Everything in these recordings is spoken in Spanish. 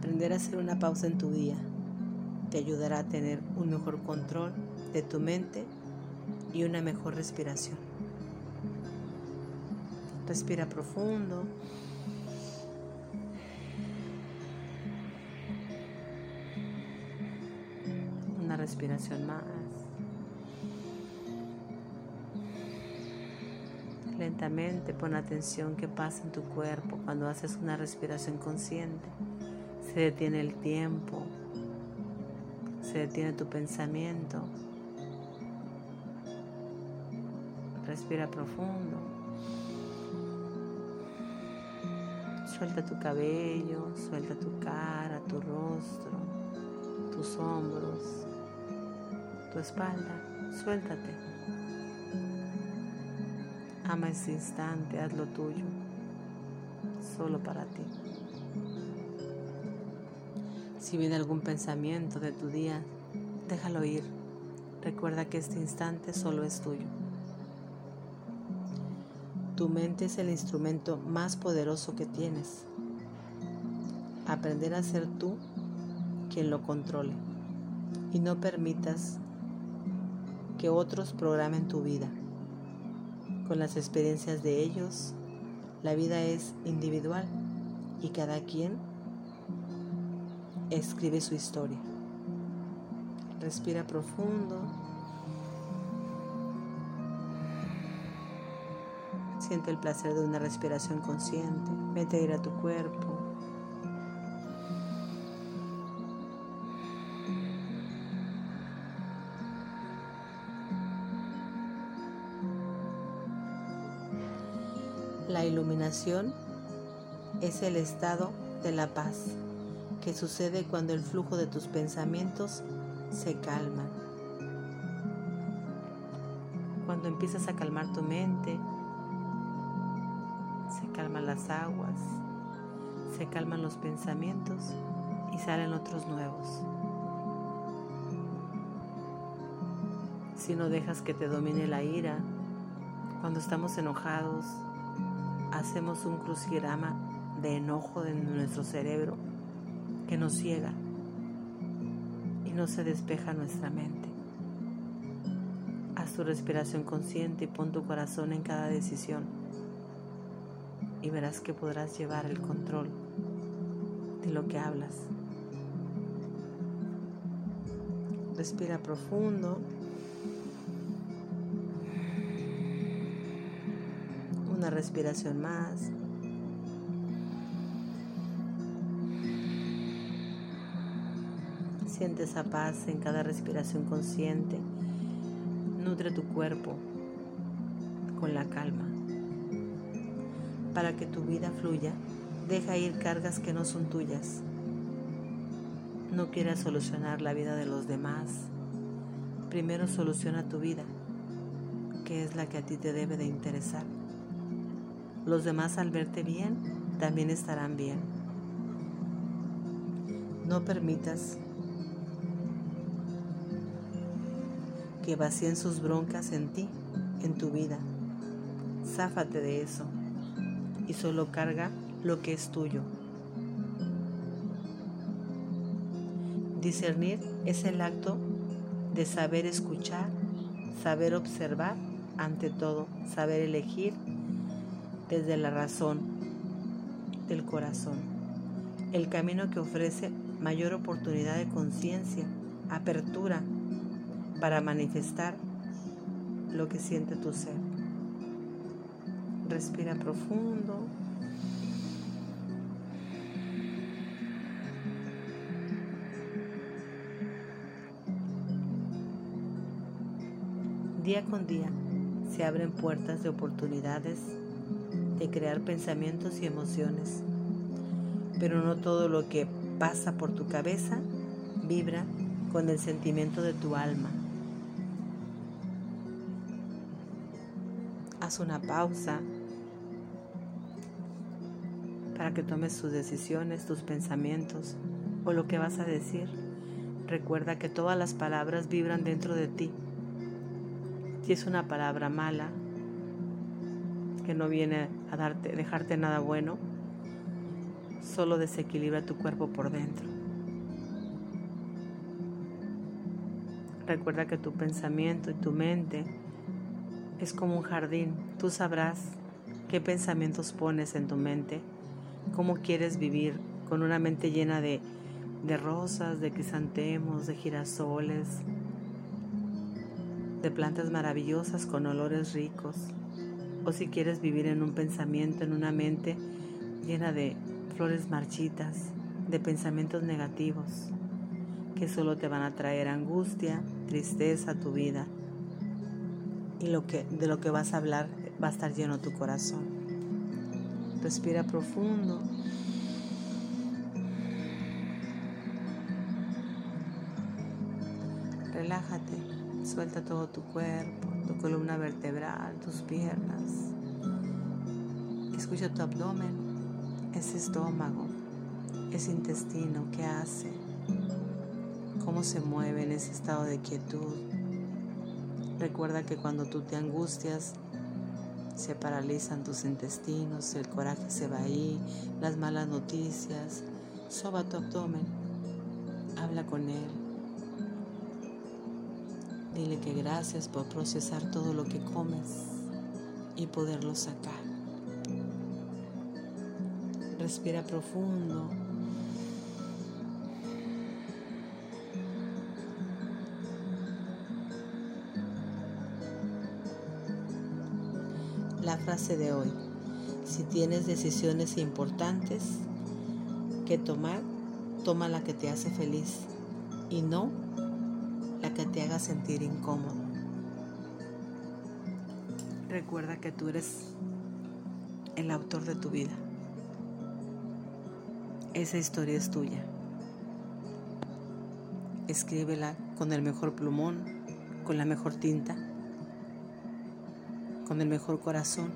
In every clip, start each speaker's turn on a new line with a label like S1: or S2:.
S1: Aprender a hacer una pausa en tu día te ayudará a tener un mejor control de tu mente y una mejor respiración. Respira profundo. Una respiración más. Lentamente pon atención que pasa en tu cuerpo cuando haces una respiración consciente. Se detiene el tiempo, se detiene tu pensamiento. Respira profundo. Suelta tu cabello, suelta tu cara, tu rostro, tus hombros, tu espalda. Suéltate. Ama ese instante, haz lo tuyo, solo para ti. Si viene algún pensamiento de tu día, déjalo ir. Recuerda que este instante solo es tuyo. Tu mente es el instrumento más poderoso que tienes. Aprender a ser tú quien lo controle y no permitas que otros programen tu vida con las experiencias de ellos. La vida es individual y cada quien escribe su historia. Respira profundo. Siente el placer de una respiración consciente. Vete a ir a tu cuerpo. La iluminación es el estado de la paz que sucede cuando el flujo de tus pensamientos se calma. Cuando empiezas a calmar tu mente, se calman las aguas, se calman los pensamientos y salen otros nuevos. Si no dejas que te domine la ira, cuando estamos enojados, hacemos un crucigrama de enojo en nuestro cerebro que nos ciega y no se despeja nuestra mente. Haz tu respiración consciente y pon tu corazón en cada decisión y verás que podrás llevar el control de lo que hablas. Respira profundo. una respiración más. Siente esa paz en cada respiración consciente. Nutre tu cuerpo con la calma. Para que tu vida fluya, deja ir cargas que no son tuyas. No quieras solucionar la vida de los demás. Primero soluciona tu vida, que es la que a ti te debe de interesar. Los demás al verte bien también estarán bien. No permitas que vacíen sus broncas en ti, en tu vida. Záfate de eso y solo carga lo que es tuyo. Discernir es el acto de saber escuchar, saber observar, ante todo, saber elegir desde la razón del corazón. El camino que ofrece mayor oportunidad de conciencia, apertura para manifestar lo que siente tu ser. Respira profundo. Día con día se abren puertas de oportunidades de crear pensamientos y emociones. Pero no todo lo que pasa por tu cabeza vibra con el sentimiento de tu alma. Haz una pausa para que tomes tus decisiones, tus pensamientos o lo que vas a decir. Recuerda que todas las palabras vibran dentro de ti. Si es una palabra mala, que no viene a darte, dejarte nada bueno, solo desequilibra tu cuerpo por dentro. Recuerda que tu pensamiento y tu mente es como un jardín. Tú sabrás qué pensamientos pones en tu mente, cómo quieres vivir con una mente llena de, de rosas, de crisantemos, de girasoles, de plantas maravillosas con olores ricos. O si quieres vivir en un pensamiento, en una mente llena de flores marchitas, de pensamientos negativos, que solo te van a traer angustia, tristeza a tu vida. Y lo que, de lo que vas a hablar va a estar lleno tu corazón. Respira profundo. Relájate, suelta todo tu cuerpo, tu columna vertebral, tus piernas. Escucha tu abdomen, ese estómago, ese intestino, qué hace, cómo se mueve en ese estado de quietud. Recuerda que cuando tú te angustias, se paralizan tus intestinos, el coraje se va ahí, las malas noticias. Soba tu abdomen, habla con él. Dile que gracias por procesar todo lo que comes y poderlo sacar. Respira profundo. Frase de hoy. Si tienes decisiones importantes que tomar, toma la que te hace feliz y no la que te haga sentir incómodo. Recuerda que tú eres el autor de tu vida. Esa historia es tuya. Escríbela con el mejor plumón, con la mejor tinta, con el mejor corazón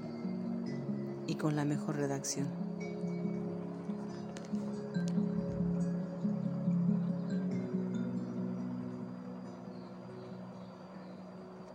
S1: y con la mejor redacción.